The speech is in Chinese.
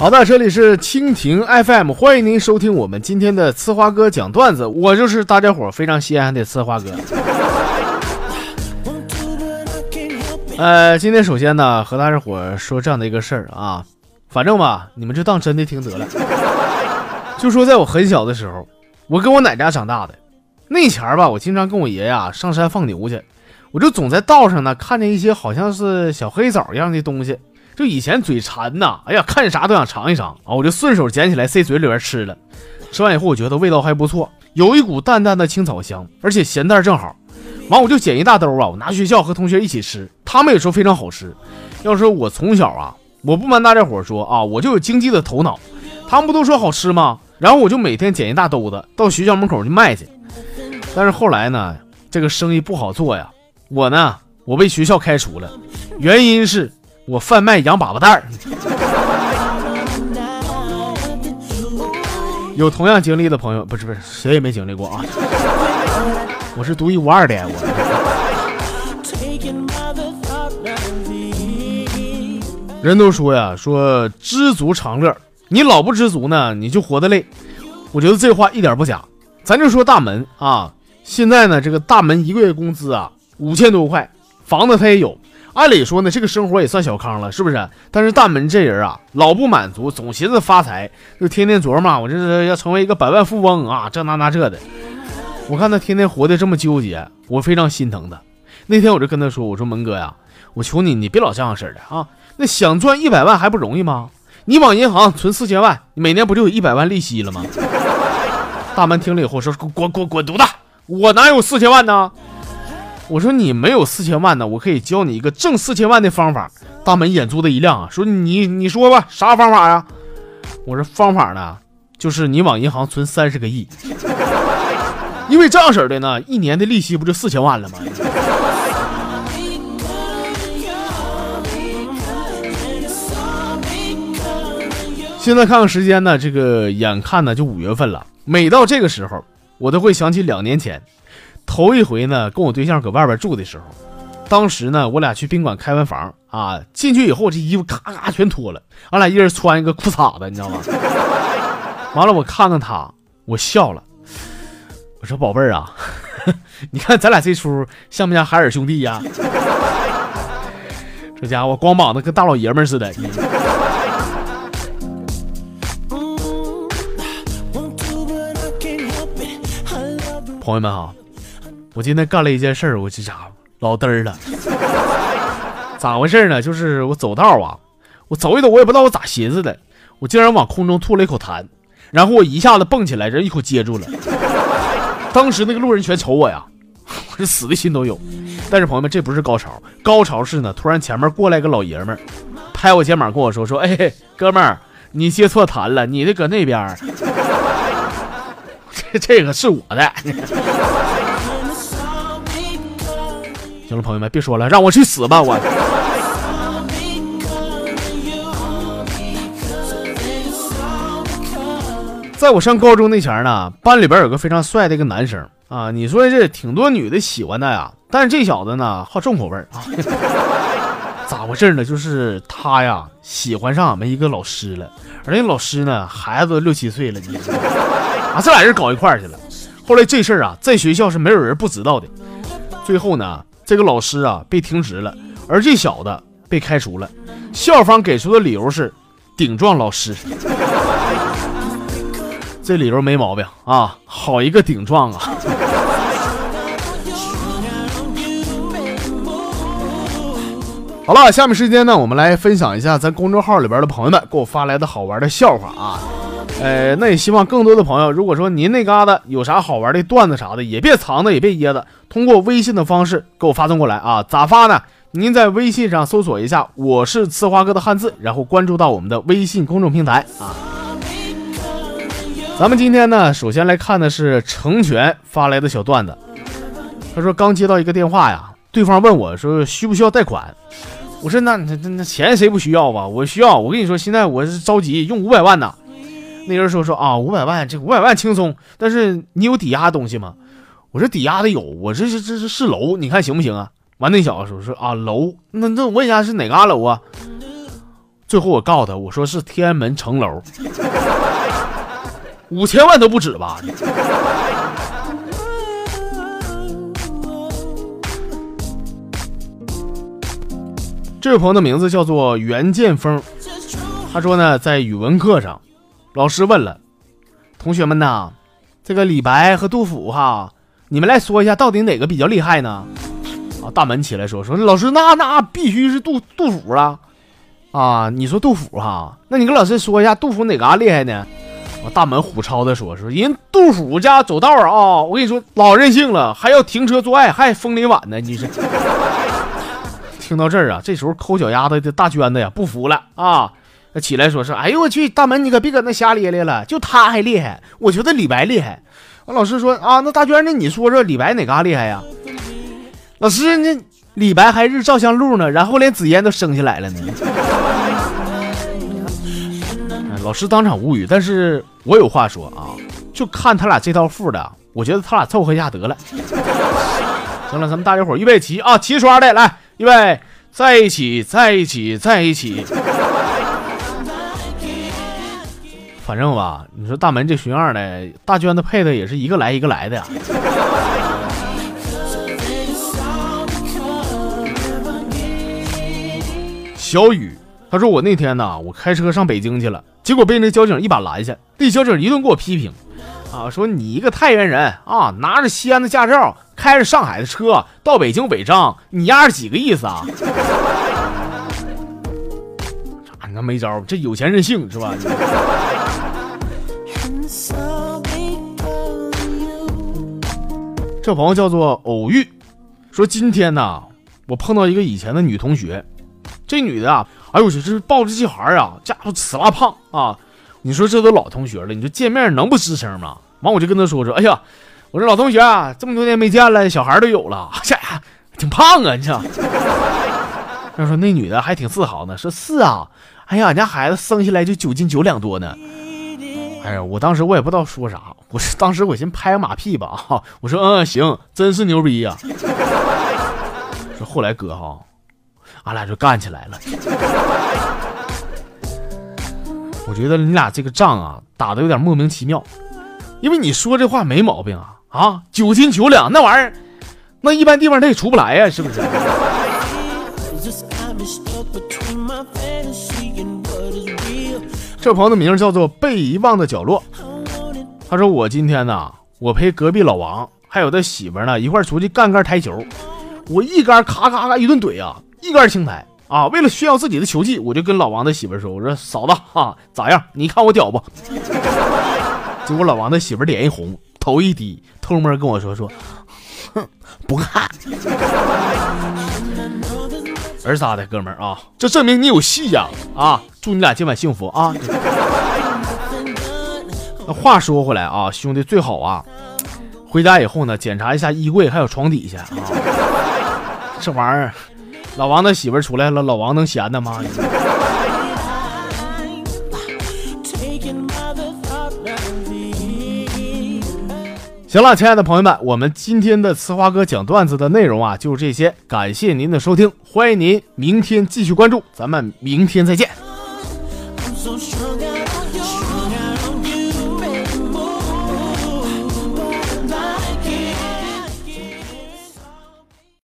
好的，这里是蜻蜓 FM，欢迎您收听我们今天的呲花哥讲段子，我就是大家伙非常稀罕的呲花哥。呃，今天首先呢，和大家伙说这样的一个事儿啊，反正吧，你们就当真的听得了。就说在我很小的时候，我跟我奶家长大的，那前儿吧，我经常跟我爷呀上山放牛去，我就总在道上呢看见一些好像是小黑枣一样的东西，就以前嘴馋呐，哎呀，看啥都想尝一尝啊，我就顺手捡起来塞嘴里边吃了。吃完以后，我觉得味道还不错，有一股淡淡的青草香，而且咸淡正好。完，我就捡一大兜啊，我拿学校和同学一起吃，他们也说非常好吃。要说我从小啊，我不瞒大家伙说啊，我就有经济的头脑，他们不都说好吃吗？然后我就每天捡一大兜子到学校门口去卖去。但是后来呢，这个生意不好做呀，我呢，我被学校开除了，原因是我贩卖洋粑粑蛋儿。有同样经历的朋友，不是不是，谁也没经历过啊。我是独一无二的，我。人都说呀，说知足常乐。你老不知足呢，你就活得累。我觉得这话一点不假。咱就说大门啊，现在呢，这个大门一个月工资啊五千多块，房子他也有。按理说呢，这个生活也算小康了，是不是？但是大门这人啊，老不满足，总寻思发财，就天天琢磨，我这是要成为一个百万富翁啊，这那那这的。我看他天天活得这么纠结，我非常心疼他。那天我就跟他说：“我说门哥呀，我求你，你别老这样式的啊！那想赚一百万还不容易吗？你往银行存四千万，每年不就有一百万利息了吗？” 大门听了以后说：“滚滚滚犊子！我哪有四千万呢？”我说：“你没有四千万呢，我可以教你一个挣四千万的方法。”大门眼珠子一亮啊，说：“你你说吧，啥方法呀？”我说：“方法呢，就是你往银行存三十个亿。”因为这样式的呢，一年的利息不就四千万了吗？现在看看时间呢，这个眼看呢就五月份了。每到这个时候，我都会想起两年前，头一回呢跟我对象搁外边住的时候。当时呢，我俩去宾馆开完房啊，进去以后这衣服咔咔全脱了，俺俩一人穿一个裤衩子，你知道吗？完了，我看看他，我笑了。我说宝贝儿啊，你看咱俩这出像不像海尔兄弟呀？这家伙光膀子跟大老爷们似的。朋友们好，我今天干了一件事儿，我这家伙老嘚儿了。咋回事呢？就是我走道啊，我走一走，我也不知道我咋寻思的，我竟然往空中吐了一口痰，然后我一下子蹦起来，人一口接住了。当时那个路人全瞅 我呀，我这死的心都有。但是朋友们，这不是高潮，高潮是呢，突然前面过来个老爷们儿，拍我肩膀跟我说：“说，哎，哥们儿，你接错痰了，你的搁那边。这这个是我的。行了，朋友们，别说了，让我去死吧，我。”在我上高中那前呢，班里边有个非常帅的一个男生啊，你说这挺多女的喜欢他呀，但是这小子呢好重口味啊，咋回事呢？就是他呀喜欢上俺们一个老师了，而那老师呢孩子都六七岁了，你 啊这俩人搞一块儿去了。后来这事儿啊在学校是没有人不知道的，最后呢这个老师啊被停职了，而这小子被开除了，校方给出的理由是顶撞老师。这理由没毛病啊，好一个顶撞啊！好了，下面时间呢，我们来分享一下咱公众号里边的朋友们给我发来的好玩的笑话啊。呃，那也希望更多的朋友，如果说您那嘎达有啥好玩的段子啥的，也别藏着，也别掖着，通过微信的方式给我发送过来啊。咋发呢？您在微信上搜索一下“我是呲花哥”的汉字，然后关注到我们的微信公众平台啊。咱们今天呢，首先来看的是成全发来的小段子。他说刚接到一个电话呀，对方问我说需不需要贷款？我说那那那钱谁不需要吧？我需要。我跟你说，现在我是着急用五百万呢。那人说说啊，五百万这五百万轻松，但是你有抵押东西吗？我说抵押的有，我这是这是是楼，你看行不行啊？完那小子说说啊楼，那那我问一下是哪嘎楼啊？最后我告诉他，我说是天安门城楼，五千万都不止吧。这位朋友的名字叫做袁建峰，他说呢，在语文课上，老师问了同学们呐，这个李白和杜甫哈，你们来说一下，到底哪个比较厉害呢？啊，大门起来说说，老师那那必须是杜杜甫啊，啊，你说杜甫哈，那你跟老师说一下，杜甫哪嘎厉害呢？啊，大门虎超的说说，人杜甫家走道啊，我跟你说老任性了，还要停车做爱，还枫林晚呢，你是。听到这儿啊，这时候抠脚丫子的大娟子呀不服了啊，他起来说是，哎呦我去，大门你可别搁那瞎咧咧了，就他还厉害，我觉得李白厉害。完老师说啊，那大娟那你说说李白哪嘎厉害呀？老师那李白还日照相录呢，然后连紫烟都升下来了呢。老师当场无语，但是我有话说啊，就看他俩这套副的，我觉得他俩凑合一下得了。行了，咱们大家伙预备齐啊，齐刷的来。预备，在一起，在一起，在一起。反正吧，你说大门这熊样的，大娟子配的也是一个来一个来的呀。小雨，他说我那天呢，我开车上北京去了，结果被那交警一把拦下，那交警一顿给我批评。啊，说你一个太原人啊，拿着西安的驾照，开着上海的车到北京违章，你丫是几个意思啊？啥？你看没招，这有钱任性是吧？这朋友叫做偶遇，说今天呢，我碰到一个以前的女同学，这女的啊，哎呦我去，这抱着这孩啊，家伙死拉胖啊。你说这都老同学了，你说见面能不吱声吗？完我就跟她说说，哎呀，我说老同学啊，这么多年没见了，小孩都有了，这挺胖啊，你知道？他说那女的还挺自豪呢，说是啊，哎呀，俺家孩子生下来就九斤九两多呢。哎呀，我当时我也不知道说啥，我是当时我先拍个马屁吧，啊，我说嗯行，真是牛逼呀。说后来哥哈，俺俩就干起来了。我觉得你俩这个仗啊打的有点莫名其妙，因为你说这话没毛病啊啊，九斤九两那玩意儿，那一般地方他也出不来呀，是不是？这朋友的名叫做被遗忘的角落，他说我今天呢，我陪隔壁老王还有他媳妇呢一块出去干杆台球，我一杆咔咔咔一顿怼啊，一杆清台。啊！为了炫耀自己的球技，我就跟老王的媳妇说：“我说嫂子哈，咋样？你看我屌不？” 结果老王的媳妇脸一红，头一低，偷摸跟我说：“说，哼，不看。”儿仨的哥们儿啊，这证明你有戏呀！啊，祝你俩今晚幸福啊！那话说回来啊，兄弟最好啊，回家以后呢，检查一下衣柜还有床底下啊，这玩意儿。老王的媳妇出来了，老王能闲的吗？行了，亲爱的朋友们，我们今天的呲花哥讲段子的内容啊，就是这些。感谢您的收听，欢迎您明天继续关注，咱们明天再见。